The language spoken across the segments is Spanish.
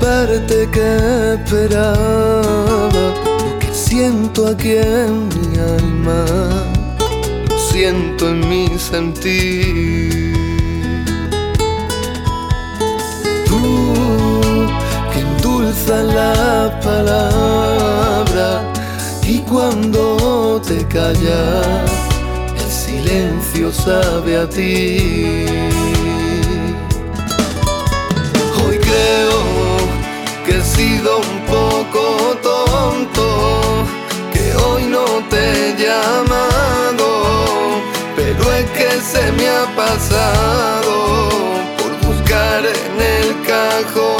Parte que esperaba. Lo que siento aquí en mi alma, lo siento en mi sentir. Tú que endulzas la palabra y cuando te callas, el silencio sabe a ti. Un poco tonto, que hoy no te he llamado, pero es que se me ha pasado por buscar en el cajón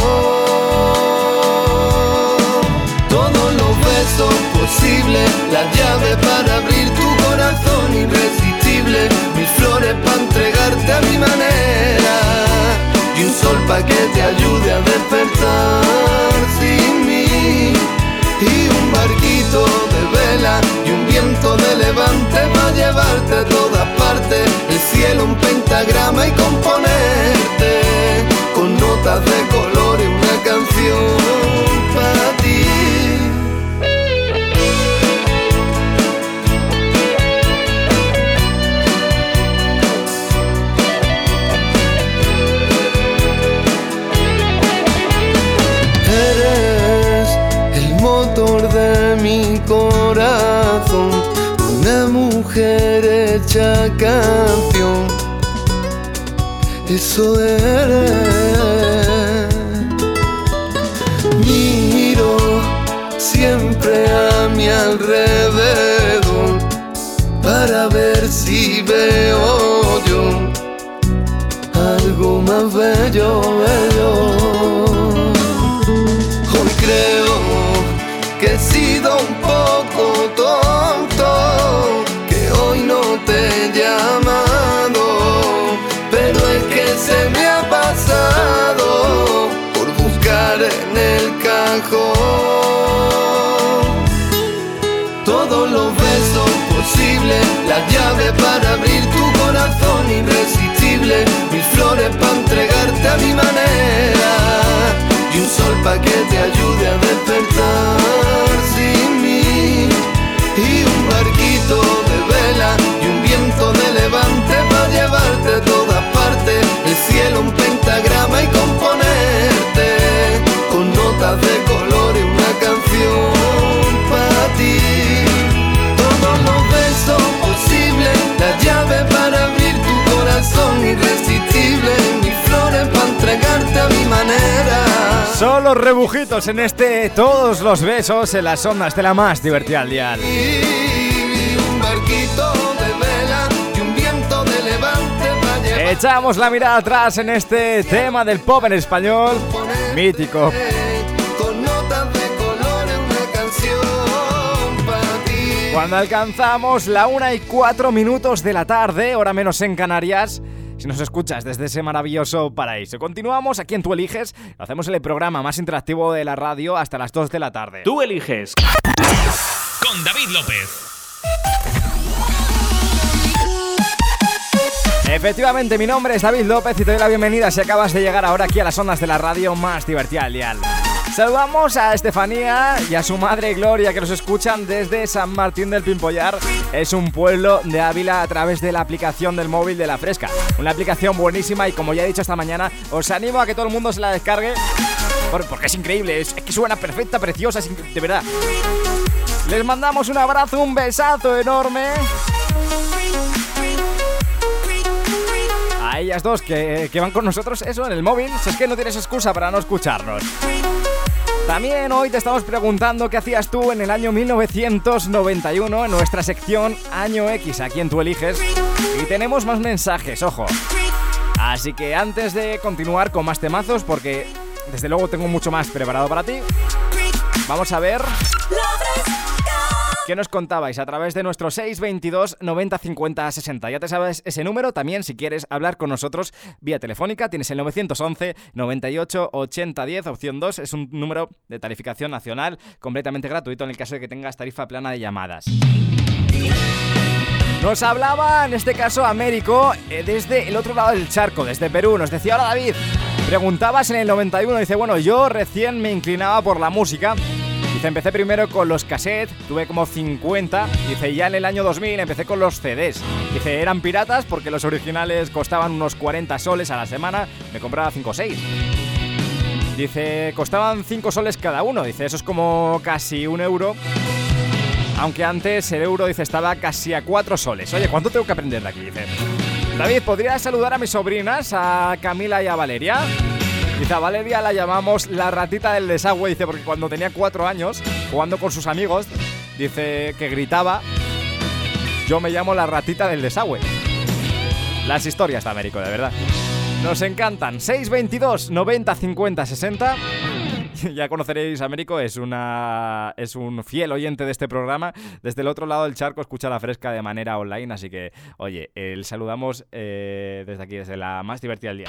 canción. Eso eres. Solo rebujitos en este Todos los besos en las ondas de la más divertida al dial. Echamos la mirada atrás en este tema del pop en español mítico. Cuando alcanzamos la una y cuatro minutos de la tarde, hora menos en Canarias, si nos escuchas desde ese maravilloso paraíso. Continuamos aquí en Tú Eliges, hacemos el programa más interactivo de la radio hasta las 2 de la tarde. Tú eliges con David López. Efectivamente, mi nombre es David López y te doy la bienvenida si acabas de llegar ahora aquí a las ondas de la radio más divertida del dial. Saludamos a Estefanía y a su madre Gloria que nos escuchan desde San Martín del Pimpollar. Es un pueblo de Ávila a través de la aplicación del móvil de La Fresca. Una aplicación buenísima y como ya he dicho esta mañana, os animo a que todo el mundo se la descargue porque es increíble, es, que suena perfecta, preciosa, de verdad. Les mandamos un abrazo, un besazo enorme. A ellas dos que, que van con nosotros, eso, en el móvil, si es que no tienes excusa para no escucharnos. También hoy te estamos preguntando qué hacías tú en el año 1991 en nuestra sección Año X, aquí en Tú Eliges. Y tenemos más mensajes, ojo. Así que antes de continuar con más temazos, porque desde luego tengo mucho más preparado para ti, vamos a ver ¿Qué nos contabais a través de nuestro 622 90 50 60? Ya te sabes ese número. También, si quieres hablar con nosotros vía telefónica, tienes el 911 98 80 10, opción 2. Es un número de tarificación nacional completamente gratuito en el caso de que tengas tarifa plana de llamadas. Nos hablaba, en este caso, Américo, eh, desde el otro lado del charco, desde Perú. Nos decía, hola David, preguntabas en el 91, dice, bueno, yo recién me inclinaba por la música Dice, empecé primero con los cassettes, tuve como 50. Dice, ya en el año 2000 empecé con los CDs. Dice, eran piratas porque los originales costaban unos 40 soles a la semana, me compraba 5 o 6. Dice, costaban 5 soles cada uno. Dice, eso es como casi un euro. Aunque antes el euro, dice, estaba casi a 4 soles. Oye, ¿cuánto tengo que aprender de aquí? Dice, David, ¿podrías saludar a mis sobrinas, a Camila y a Valeria? A Valeria la llamamos la ratita del desagüe, dice, porque cuando tenía cuatro años, jugando con sus amigos, dice que gritaba, yo me llamo la ratita del desagüe. Las historias de Américo, de verdad. Nos encantan. 622 90 50 60. ya conoceréis a Américo, es, una, es un fiel oyente de este programa. Desde el otro lado del charco escucha la fresca de manera online, así que, oye, el saludamos eh, desde aquí, desde la más divertida del día.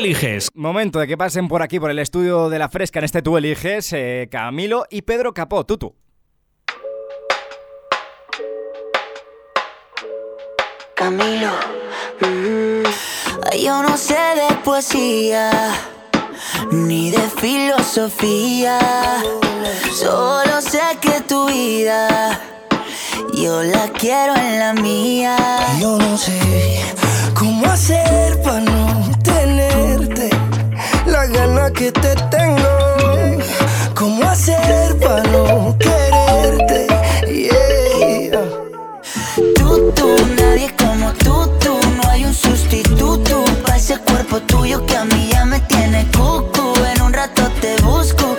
Eliges. Momento de que pasen por aquí, por el estudio de la fresca en este Tú eliges, eh, Camilo y Pedro Capó. Tutu. Camilo, mm, yo no sé de poesía ni de filosofía, solo sé que tu vida yo la quiero en la mía. Yo no sé cómo hacer para no la gana que te tengo. ¿Cómo hacer para no quererte? Yeah. Tú, tú, nadie como tú, tú. No hay un sustituto para ese cuerpo tuyo que a mí ya me tiene cucu. En un rato te busco,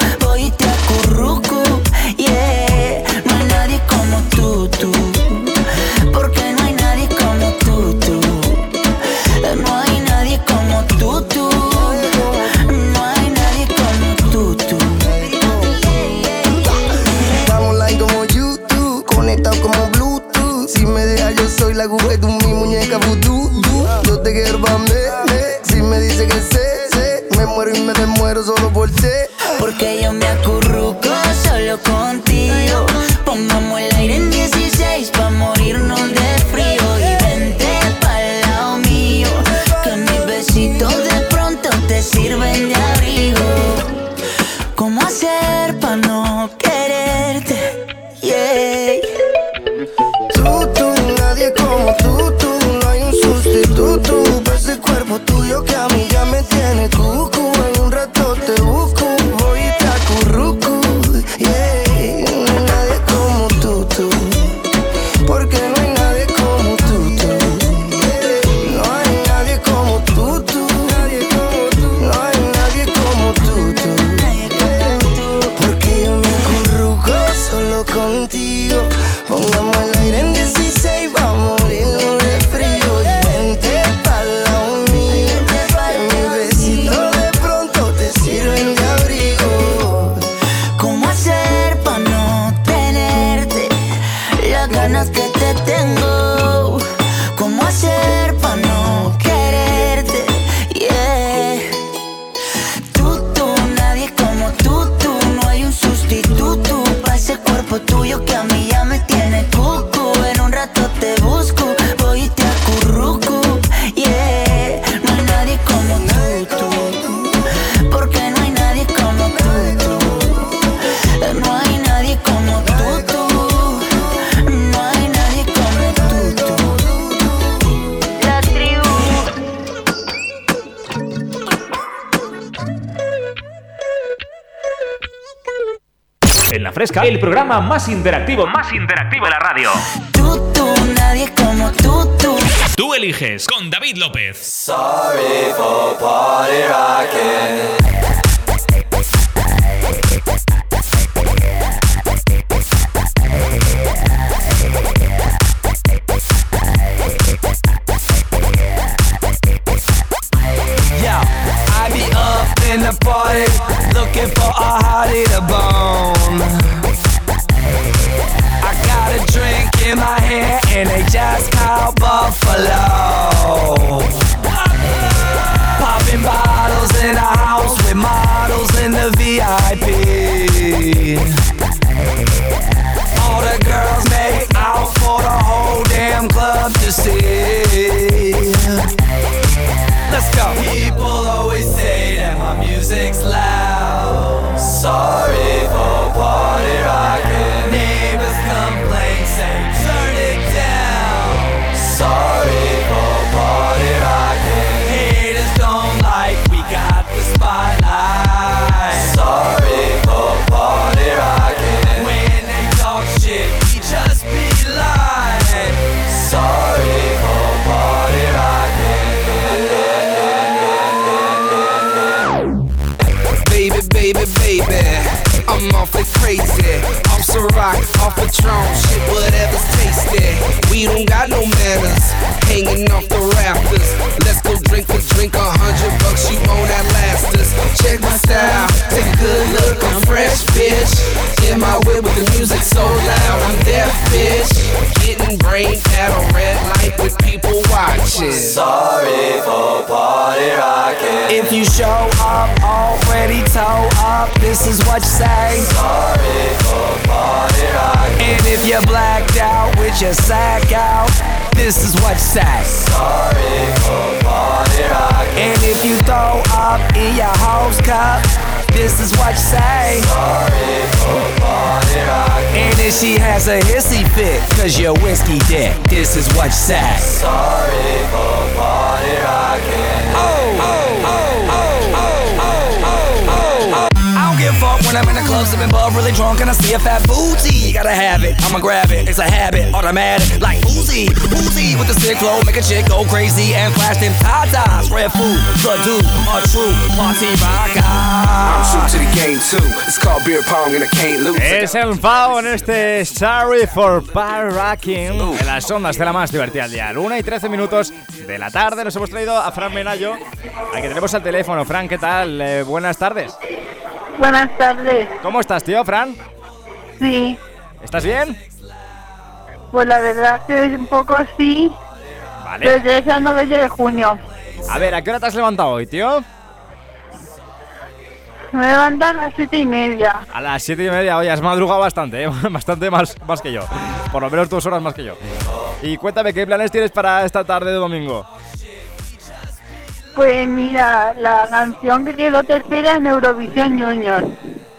programa más interactivo, más interactivo de la radio. Tú, tú, nadie como tú, tú. Tú eliges con David López. Sorry for party rocking. Yeah, I be up in the party, looking for a hottie to bone. crazy. I'm Ciroc, off Patron, shit, whatever's tasty. We don't got no manners, hanging off the rafters. Let's go drink for drink, a hundred bucks, you own that last us. Check my style, take a good look, I'm fresh, bitch. In my whip with the music so loud, I'm deaf, bitch. Getting brain at a red light with people watching. Sorry for party rocking. If you show up already toe up, this is what you say. Sorry for party rocking. And if you're blacked out with your sack out, this is what you say. Sorry for party rocking. And if you throw up in your house cup, this is what you say. Sorry for party rocking. And if she has a hissy fit, cause you're whiskey dick, this is what you say. Sorry for party oh, oh, oh, fuck when I'm in the club sipping bub, really drunk and I see a fat booty. Gotta have it, I'ma grab it. It's a habit, automatic, like Uzi, Uzi with the sick flow, make a chick go crazy and flash them tatas. Red food, the dude, a true party rocker. I'm true to the game too. It's called beer pong and I can't lose. Es el Fao en este Sorry for Bar Racking en las ondas de la más divertida al día. 1 y 13 minutos de la tarde nos hemos traído a Fran Menayo, al que tenemos al teléfono. Fran, ¿qué tal? Eh, buenas tardes. Buenas tardes. ¿Cómo estás, tío, Fran? Sí, ¿Estás bien? pues la verdad que es un poco así, Vale. desde esa 9 de junio. A ver, ¿a qué hora te has levantado hoy, tío? Me levantan a las siete y media. A las 7 y media, oye, has madrugado bastante, ¿eh? bastante más, más que yo. Por lo menos dos horas más que yo. Y cuéntame, ¿qué planes tienes para esta tarde de domingo? Pues mira, la canción que quedó tercera en Eurovisión Junior.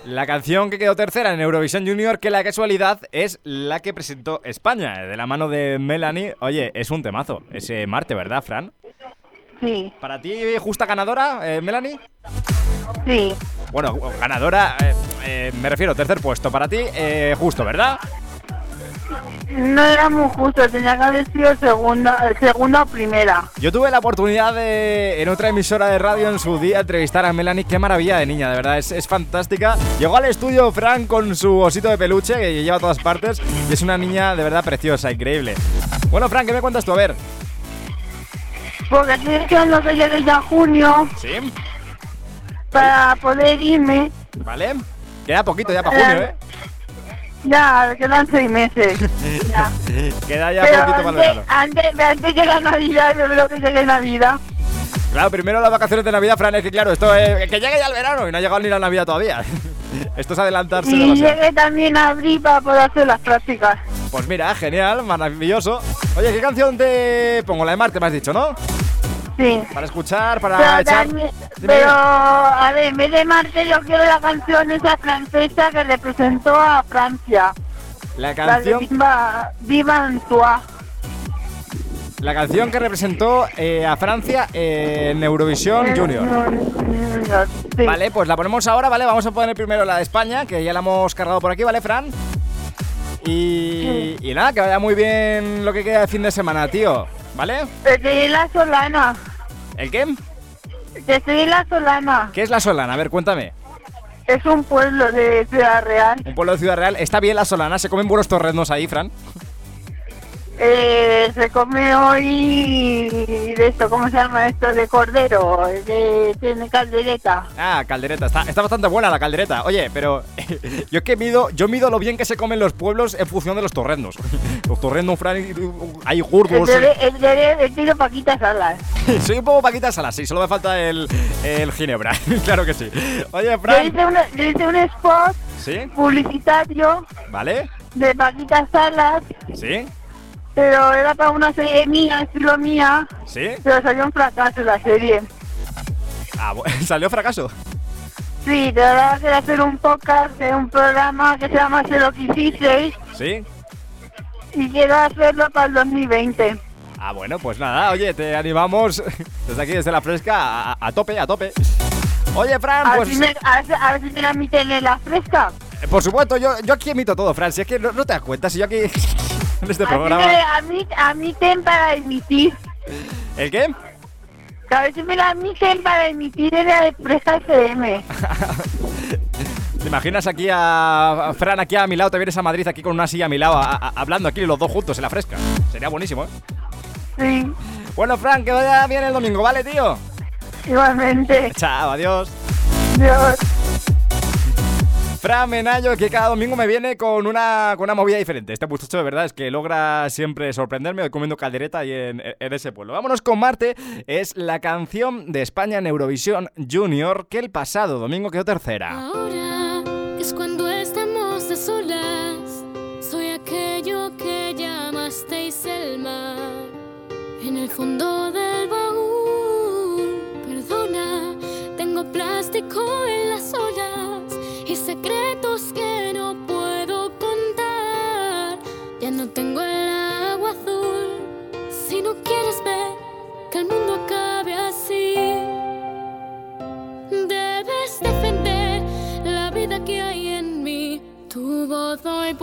La canción que quedó tercera en Eurovisión Junior, que la casualidad es la que presentó España, de la mano de Melanie. Oye, es un temazo, ese Marte, ¿verdad, Fran? Sí, ¿Para ti justa ganadora, eh, Melanie? sí, Bueno, ganadora, eh, eh, me refiero, tercer puesto. Para ti, eh, justo, ¿verdad? No era muy justo, tenía que haber sido segunda, segunda o primera. Yo tuve la oportunidad de, en otra emisora de radio en su día, entrevistar a Melanie. Qué maravilla de niña, de verdad, es, es fantástica. Llegó al estudio Frank con su osito de peluche que lleva a todas partes y es una niña de verdad preciosa, increíble. Bueno, Frank, ¿qué me cuentas tú? A ver. Porque estoy esperando que llegue ya junio ¿Sí? para poder irme. ¿Vale? Queda poquito ya para junio, ¿eh? Ya, quedan seis meses. Ya. Queda ya Pero poquito para el antes, verano. antes, antes la Navidad, yo creo que llegue Navidad. Claro, primero las vacaciones de Navidad, Fran, es que claro, esto es que llegue ya el verano y no ha llegado ni la Navidad todavía. esto es adelantarse Y demasiado. llegue también a abril para poder hacer las prácticas. Pues mira, genial, maravilloso. Oye, ¿qué canción te pongo? La de Marte, me has dicho, ¿no? Sí. Para escuchar, para Pero, echar. también- pero, a ver, en vez de Marte, yo quiero la canción esa francesa que representó a Francia. La La de canción. Viva, Viva. La canción que representó eh, a Francia en Eurovisión Junior. Sí. Vale, pues la ponemos ahora, ¿vale? Vamos a poner primero la de España, que ya la hemos cargado por aquí, ¿vale, Fran? Y, y nada, que vaya muy bien lo que queda de fin de semana, tío. ¿Vale? La Solana. ¿El qué? La Solana. ¿Qué es la Solana? A ver, cuéntame. Es un pueblo de Ciudad Real. Un pueblo de Ciudad Real. ¿Está bien la Solana? ¿Se comen buenos torrenos ahí, Fran? Eh, se come hoy de esto, ¿cómo se llama esto? De cordero, de, de caldereta. Ah, caldereta. Está, está bastante buena la caldereta. Oye, pero yo es que mido, yo mido lo bien que se comen los pueblos en función de los torrendos. Los torrendos, Fran, y- hay El gordos. el de, el tiro Paquita Salas. Soy un poco Paquita Salas, sí, solo me falta el, el ginebra. claro que sí. Oye, Yo Fran. hice, una- yo hice un spot ¿Sí? publicitario ¿Vale? de Paquita Salas, ¿Sí? Pero era para una serie mía, estilo mía, ¿Sí? pero salió un fracaso la serie. Ah, bu- salió fracaso. Sí, te voy a hacer un podcast de un programa que se llama Sé lo que hicisteis ¿Sí? y quiero hacerlo para el 2020. Ah, bueno, pues nada, oye, te animamos desde aquí, desde la fresca, a, a tope, a tope. Oye, Fran, A pues si me, a ver si- me la meten en la fresca. eh, por supuesto, yo, yo aquí emito todo, Fran, si es que no, no te das cuenta, si yo aquí en este A me la admit- admiten para emitir. ¿El qué? A ver si me la admiten para emitir en la Fresca FM. ¿Te imaginas aquí a a Fran aquí a mi lado, te vienes a Madrid aquí con una silla a mi lado, a- a- hablando aquí los dos juntos en la fresca? Sería buenísimo, ¿eh? Sí, Bueno, Fran, que vaya bien el domingo, ¿vale, tío? igualmente. Chao, adiós. Dios. Fran Menayo, que cada domingo me viene con una, con una movida diferente. Este muchacho de verdad es que logra siempre sorprenderme comiendo caldereta ahí en, ese pueblo. Vámonos con Marte. Es la canción de España en Eurovisión Junior que el pasado domingo quedó tercera. Ahora es cuando estamos a solas, soy aquello que llamasteis el mar. En el fondo del baúl, perdona, tengo plástico en las olas secretos que no puedo contar. Ya no tengo el agua azul. Si no quieres ver que el mundo acabe así. Debes defender la vida que hay en mí. Tu voz hoy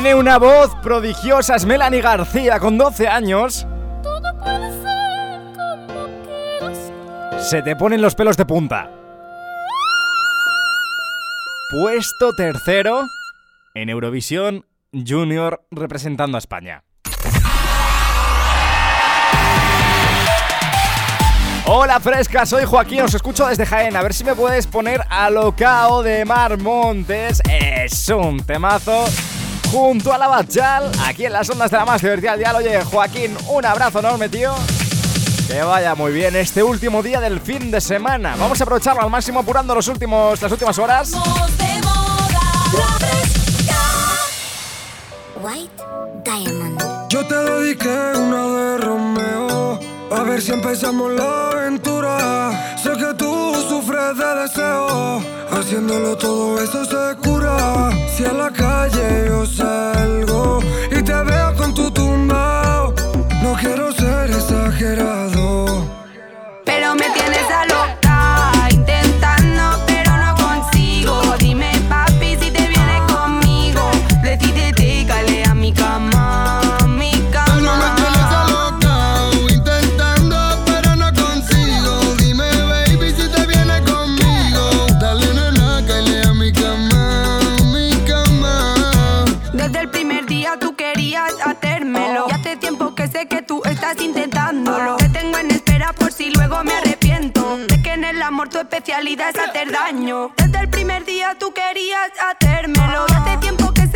Tiene una voz prodigiosa, es Melanie García, con 12 años. Todo puede ser como se te ponen los pelos de punta. Puesto tercero en Eurovisión Junior representando a España. Hola fresca, soy Joaquín, os escucho desde Jaén. A ver si me puedes poner a Locao de Mar Montes. Es un temazo. Junto a la Bachal, aquí en las ondas de la más divertida al Oye, Joaquín, un abrazo enorme, tío. Que vaya muy bien este último día del fin de semana. Vamos a aprovecharlo al máximo apurando los últimos, las últimas horas. White Diamond. Yo te dediqué una de Romeo. A ver si empezamos la de deseo. Haciéndolo todo eso se cura. Si a la calle yo salgo y te veo con tu tumba. No quiero ser exagerado. Especialidad es hacer daño. Desde el primer día tú querías hacérmelo. hace tiempo que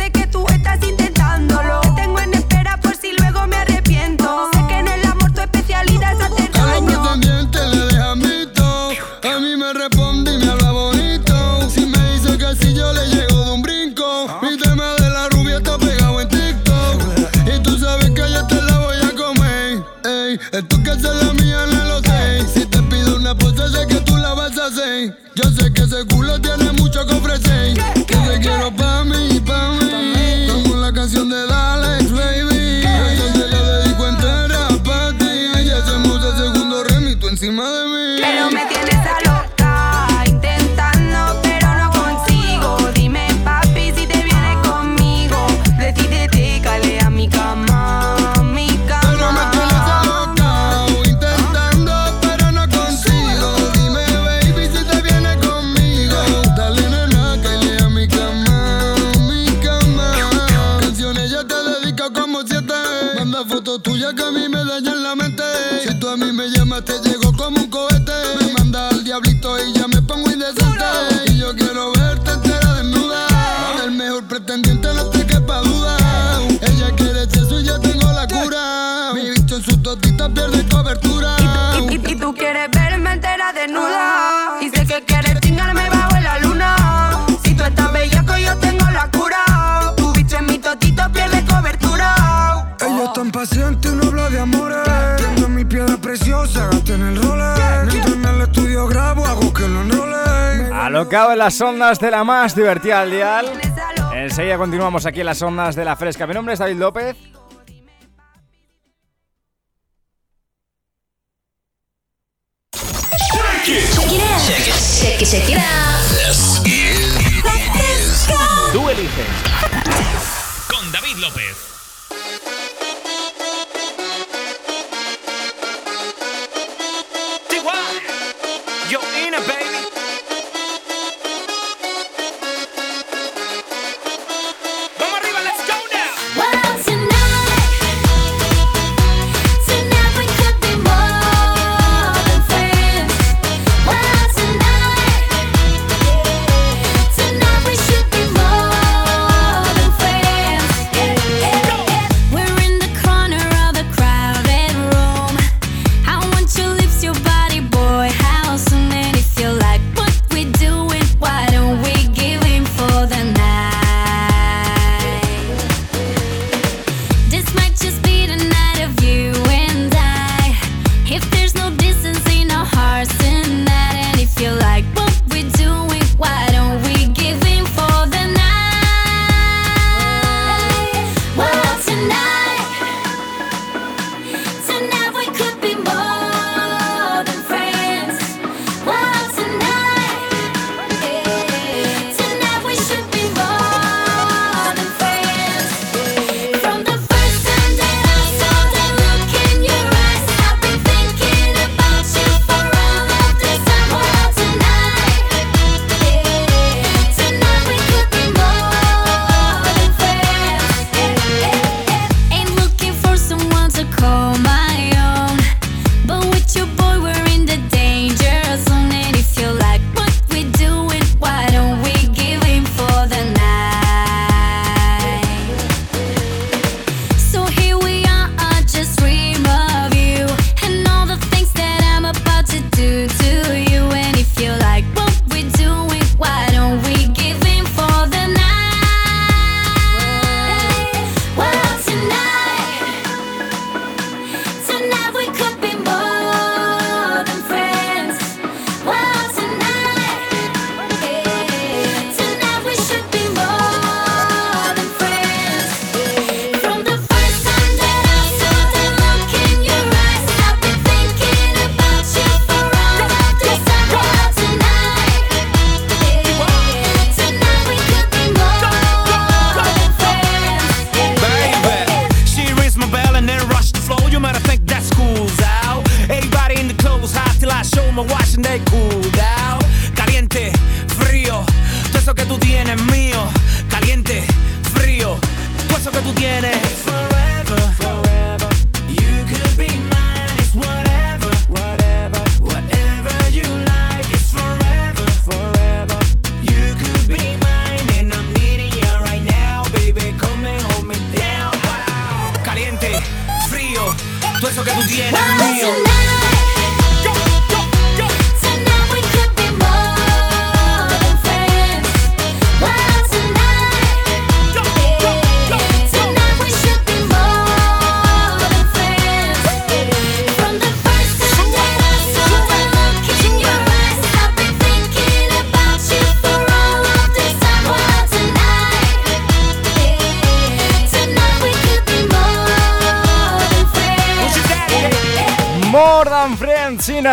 Yo sé que ese culo tiene mucho que En las ondas de la más divertida al dial. Enseguida continuamos aquí en las ondas de la fresca. Mi nombre es David López. Tú eliges. Con David López.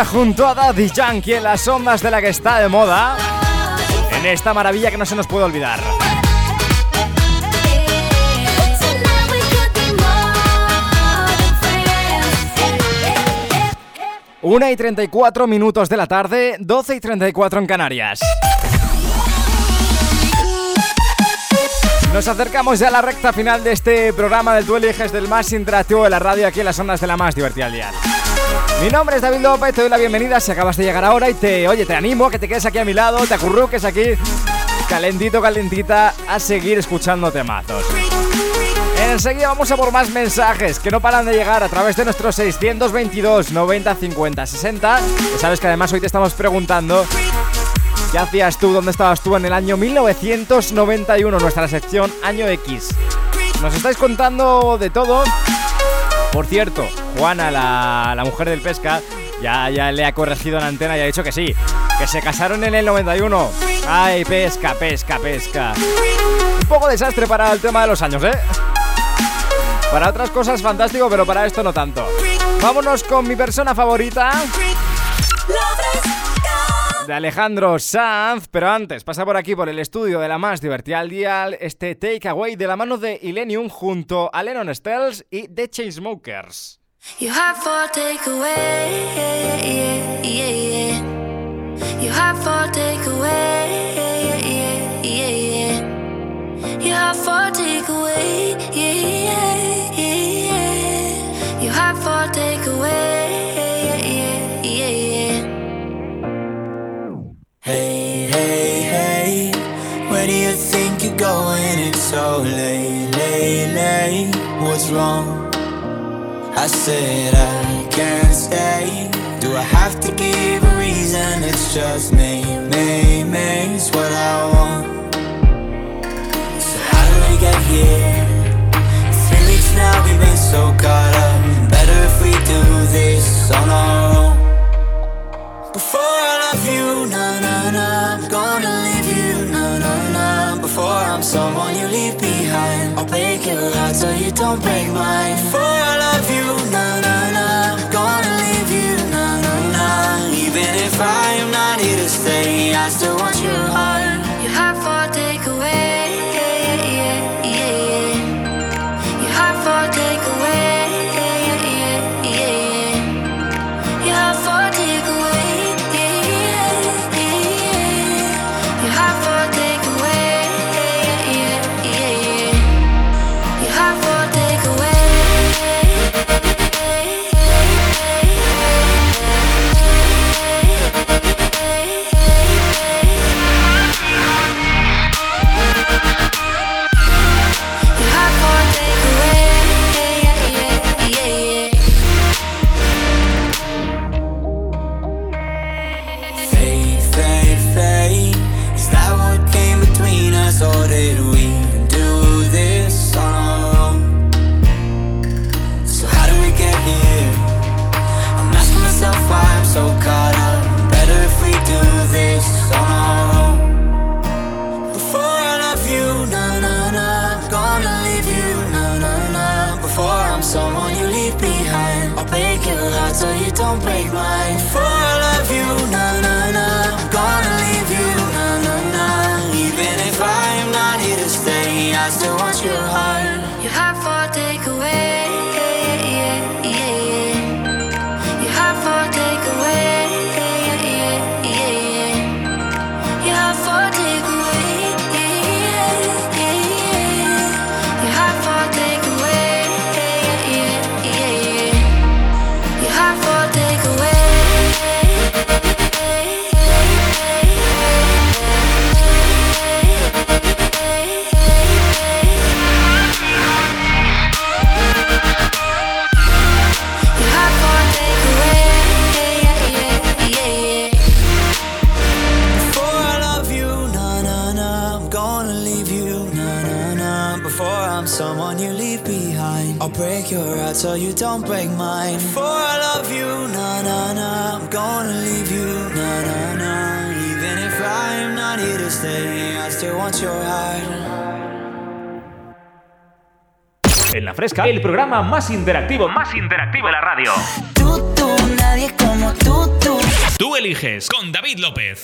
Junto a Daddy Yankee en las ondas de la que está de moda. En esta maravilla que no se nos puede olvidar. Una y 34 minutos de la tarde, 12 y 34 en Canarias. Nos acercamos ya a la recta final de este programa del Tú eliges del más interactivo de la radio aquí en las ondas de la más divertida al día. Mi nombre es David López, te doy la bienvenida si acabas de llegar ahora y te, oye, te animo a que te quedes aquí a mi lado, te acurruques aquí, calentito, calentita, a seguir escuchando temazos. Enseguida vamos a por más mensajes que no paran de llegar a través de nuestros 622 90 50 60. Ya sabes que además hoy te estamos preguntando ¿Qué hacías tú? ¿Dónde estabas tú en el año 1991? Nuestra sección Año X. Nos estáis contando de todo. Por cierto, Juana, la, la mujer del pesca, ya, ya le ha corregido la antena y ha dicho que sí, que se casaron en el 91. Ay, pesca, pesca, pesca. Un poco desastre para el tema de los años, ¿eh? Para otras cosas fantástico, pero para esto no tanto. Vámonos con mi persona favorita. De Alejandro Sanz, pero antes pasa por aquí por el estudio de la más divertida al dial este takeaway de la mano de Illenium junto a Lennon Stells y The Chainsmokers. You Hey, hey, hey, where do you think you're going? It's so late, late, late. What's wrong? I said I can't stay. Do I have to give a reason? It's just me, me, me. It's what I want. So how did we get here? Break your heart so you don't break mine. I'll break your heart so you don't break mine. Before I love you, na na na, I'm gonna leave you, na na na. Even if I am not here to stay, I still want your heart. You have for takeaway, so you don't break mine. For I love you, na na na. I'm gonna leave you, na na na. Even if I'm not here to stay, I still want your heart. En la fresca, el programa más interactivo, más interactivo de la radio. Tú, tú, nadie como tú, tú. Tú eliges con David López.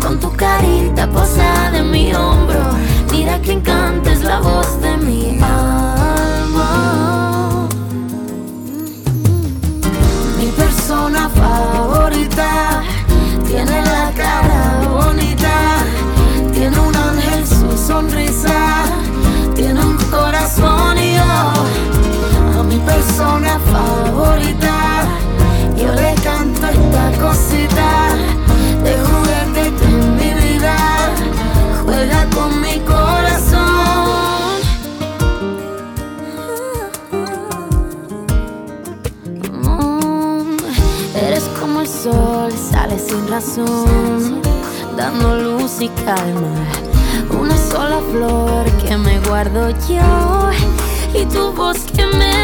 con tu carita posada en mi hombro. Mira que encanta es la voz de mi alma. Mi persona favorita tiene la cara bonita, tiene un ángel su sonrisa, tiene un corazón y yo a mi persona favorita. Yo le canto esta cosita sin razón, dando luz y calma. Una sola flor que me guardo yo y tu voz que me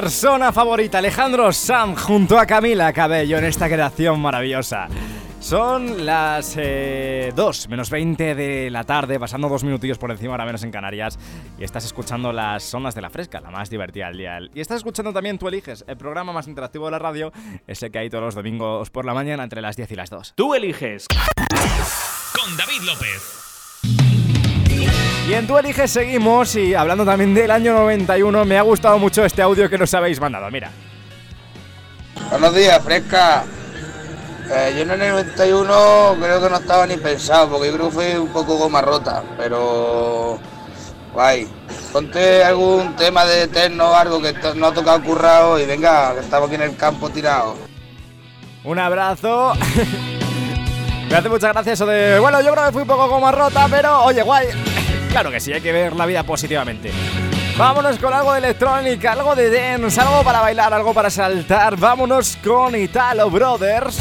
persona favorita, Alejandro Sam, junto a Camila Cabello en esta creación maravillosa. Son las 2 menos 20 de la tarde, pasando dos minutillos por encima, ahora menos en Canarias. Y estás escuchando las ondas de la fresca, la más divertida del día. Y estás escuchando también Tú Eliges, el programa más interactivo de la radio, ese que hay todos los domingos por la mañana entre las 10 y las 2. Tú eliges con David López. Y en Tú Eliges seguimos y hablando también del año 91, me ha gustado mucho este audio que nos habéis mandado. Mira. Buenos días, fresca. Eh, yo en el 91 creo que no estaba ni pensado, porque yo creo que fue un poco goma rota, pero guay. Ponte algún tema de eterno, algo que no ha tocado currado y venga, que estamos aquí en el campo tirado. Un abrazo. Me hace mucha gracia eso de. Bueno, yo creo que fui un poco como rota, pero oye, guay. Claro que sí, hay que ver la vida positivamente. Vámonos con algo de electrónica, algo de dance, algo para bailar, algo para saltar. Vámonos con Italo Brothers.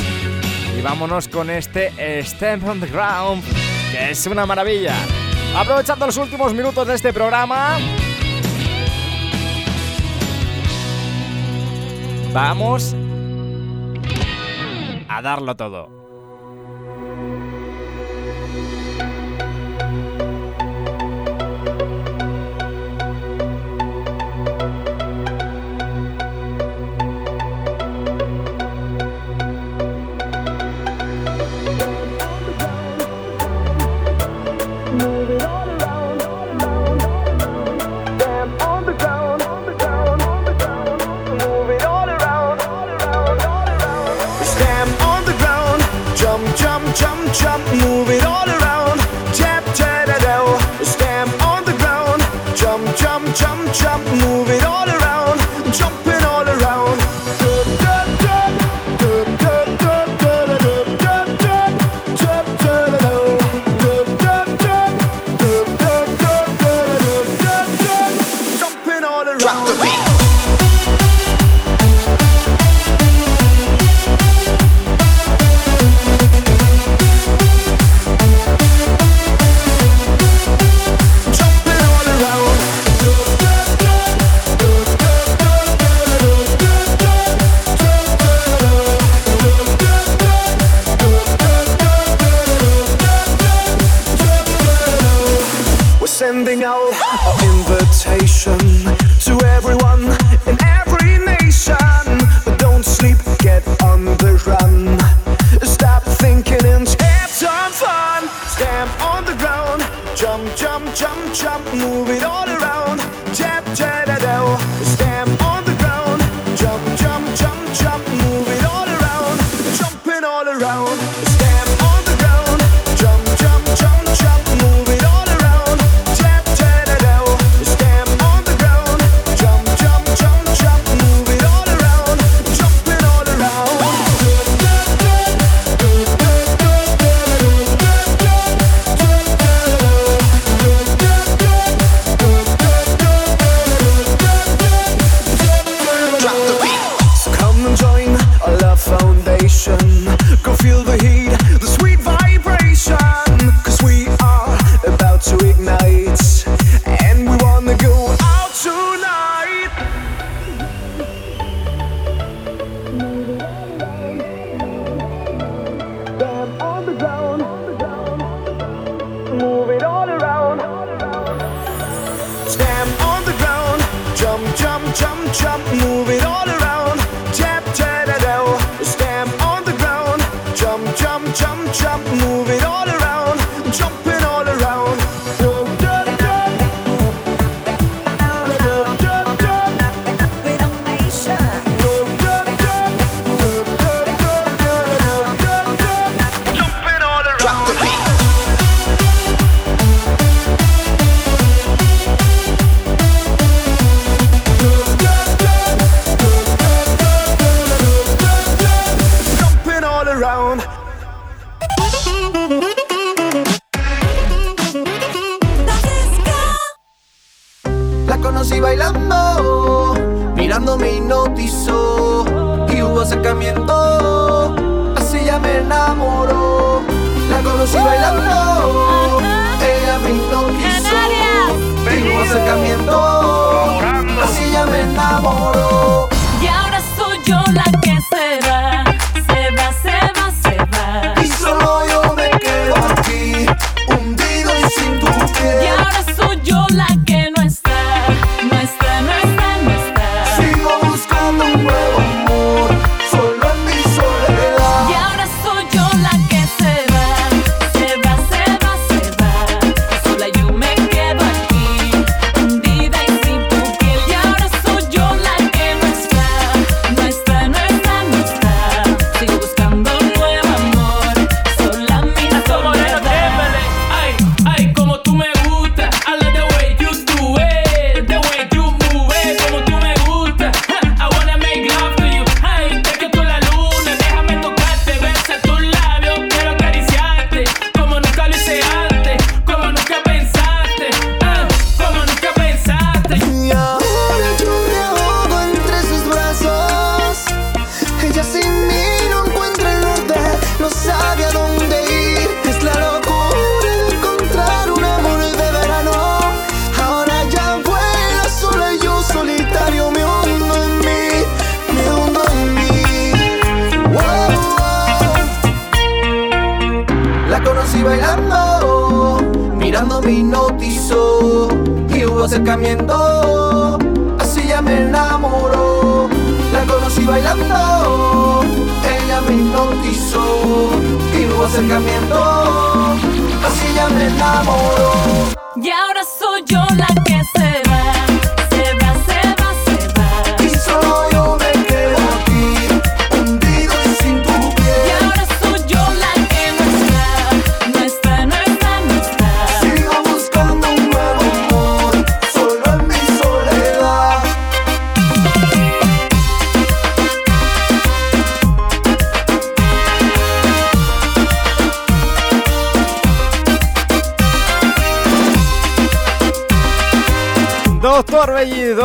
Y vámonos con este Stem on the Ground, que es una maravilla. Aprovechando los últimos minutos de este programa, vamos a darlo todo.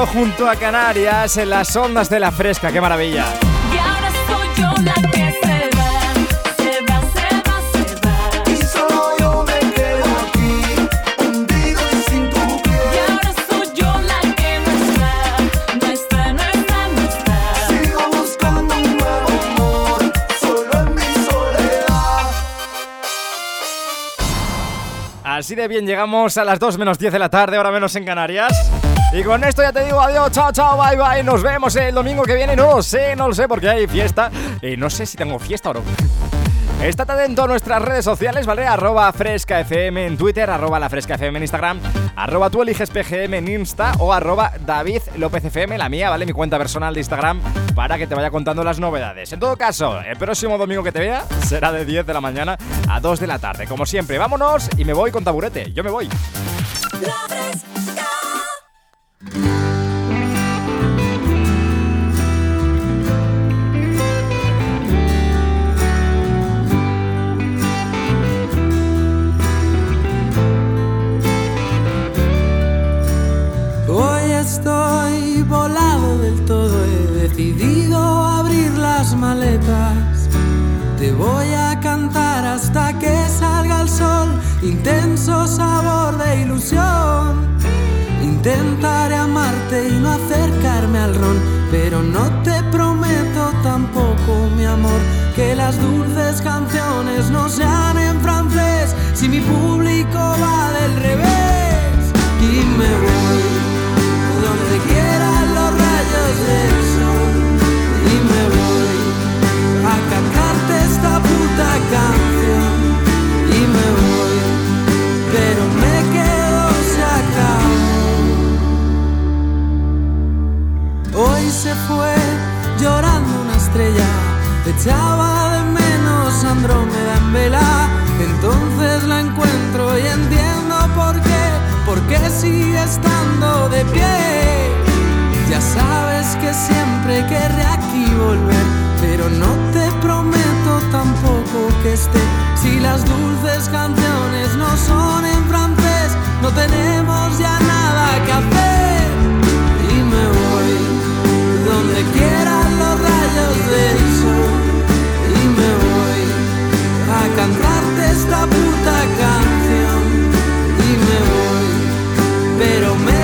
Junto a Canarias en las ondas de la fresca, qué maravilla. Y ahora soy yo la que se va, se va, se va, se va. Y solo yo me quedo aquí, hundido y sin tu Y piel. ahora soy yo la que no está, no está, no está, no está. Sigo buscando un nuevo amor, solo en mi soledad. Así de bien llegamos a las 2 menos 10 de la tarde, ahora menos en Canarias. Y con esto ya te digo adiós, chao, chao, bye, bye. Nos vemos el domingo que viene. No lo sé, no lo sé porque hay fiesta. Y no sé si tengo fiesta o no. Estate atento a nuestras redes sociales, ¿vale? Arroba Fresca FM en Twitter, arroba La Fresca FM en Instagram, arroba tú eliges PGM en Insta o arroba David López FM, la mía, ¿vale? Mi cuenta personal de Instagram para que te vaya contando las novedades. En todo caso, el próximo domingo que te vea será de 10 de la mañana a 2 de la tarde. Como siempre, vámonos y me voy con taburete. Yo me voy. Hoy estoy volado del todo, he decidido abrir las maletas. Te voy a cantar hasta que salga el sol, intenso sabor de ilusión. Intentaré amarte y no acercarme al ron, pero no te prometo tampoco, mi amor, que las dulces canciones no sean en francés si mi público va del revés. Y me voy donde quieran los rayos del sol y me voy a cantarte esta puta canción se fue llorando una estrella, echaba de menos Andrómeda en vela, entonces la encuentro y entiendo por qué, porque sigue estando de pie. Ya sabes que siempre querré aquí volver, pero no te prometo tampoco que esté. Si las dulces canciones no son en francés, no tenemos ya nada que hacer. Donde quieran los rayos del sol. Y me voy a cantarte esta puta canción. Y me voy, pero me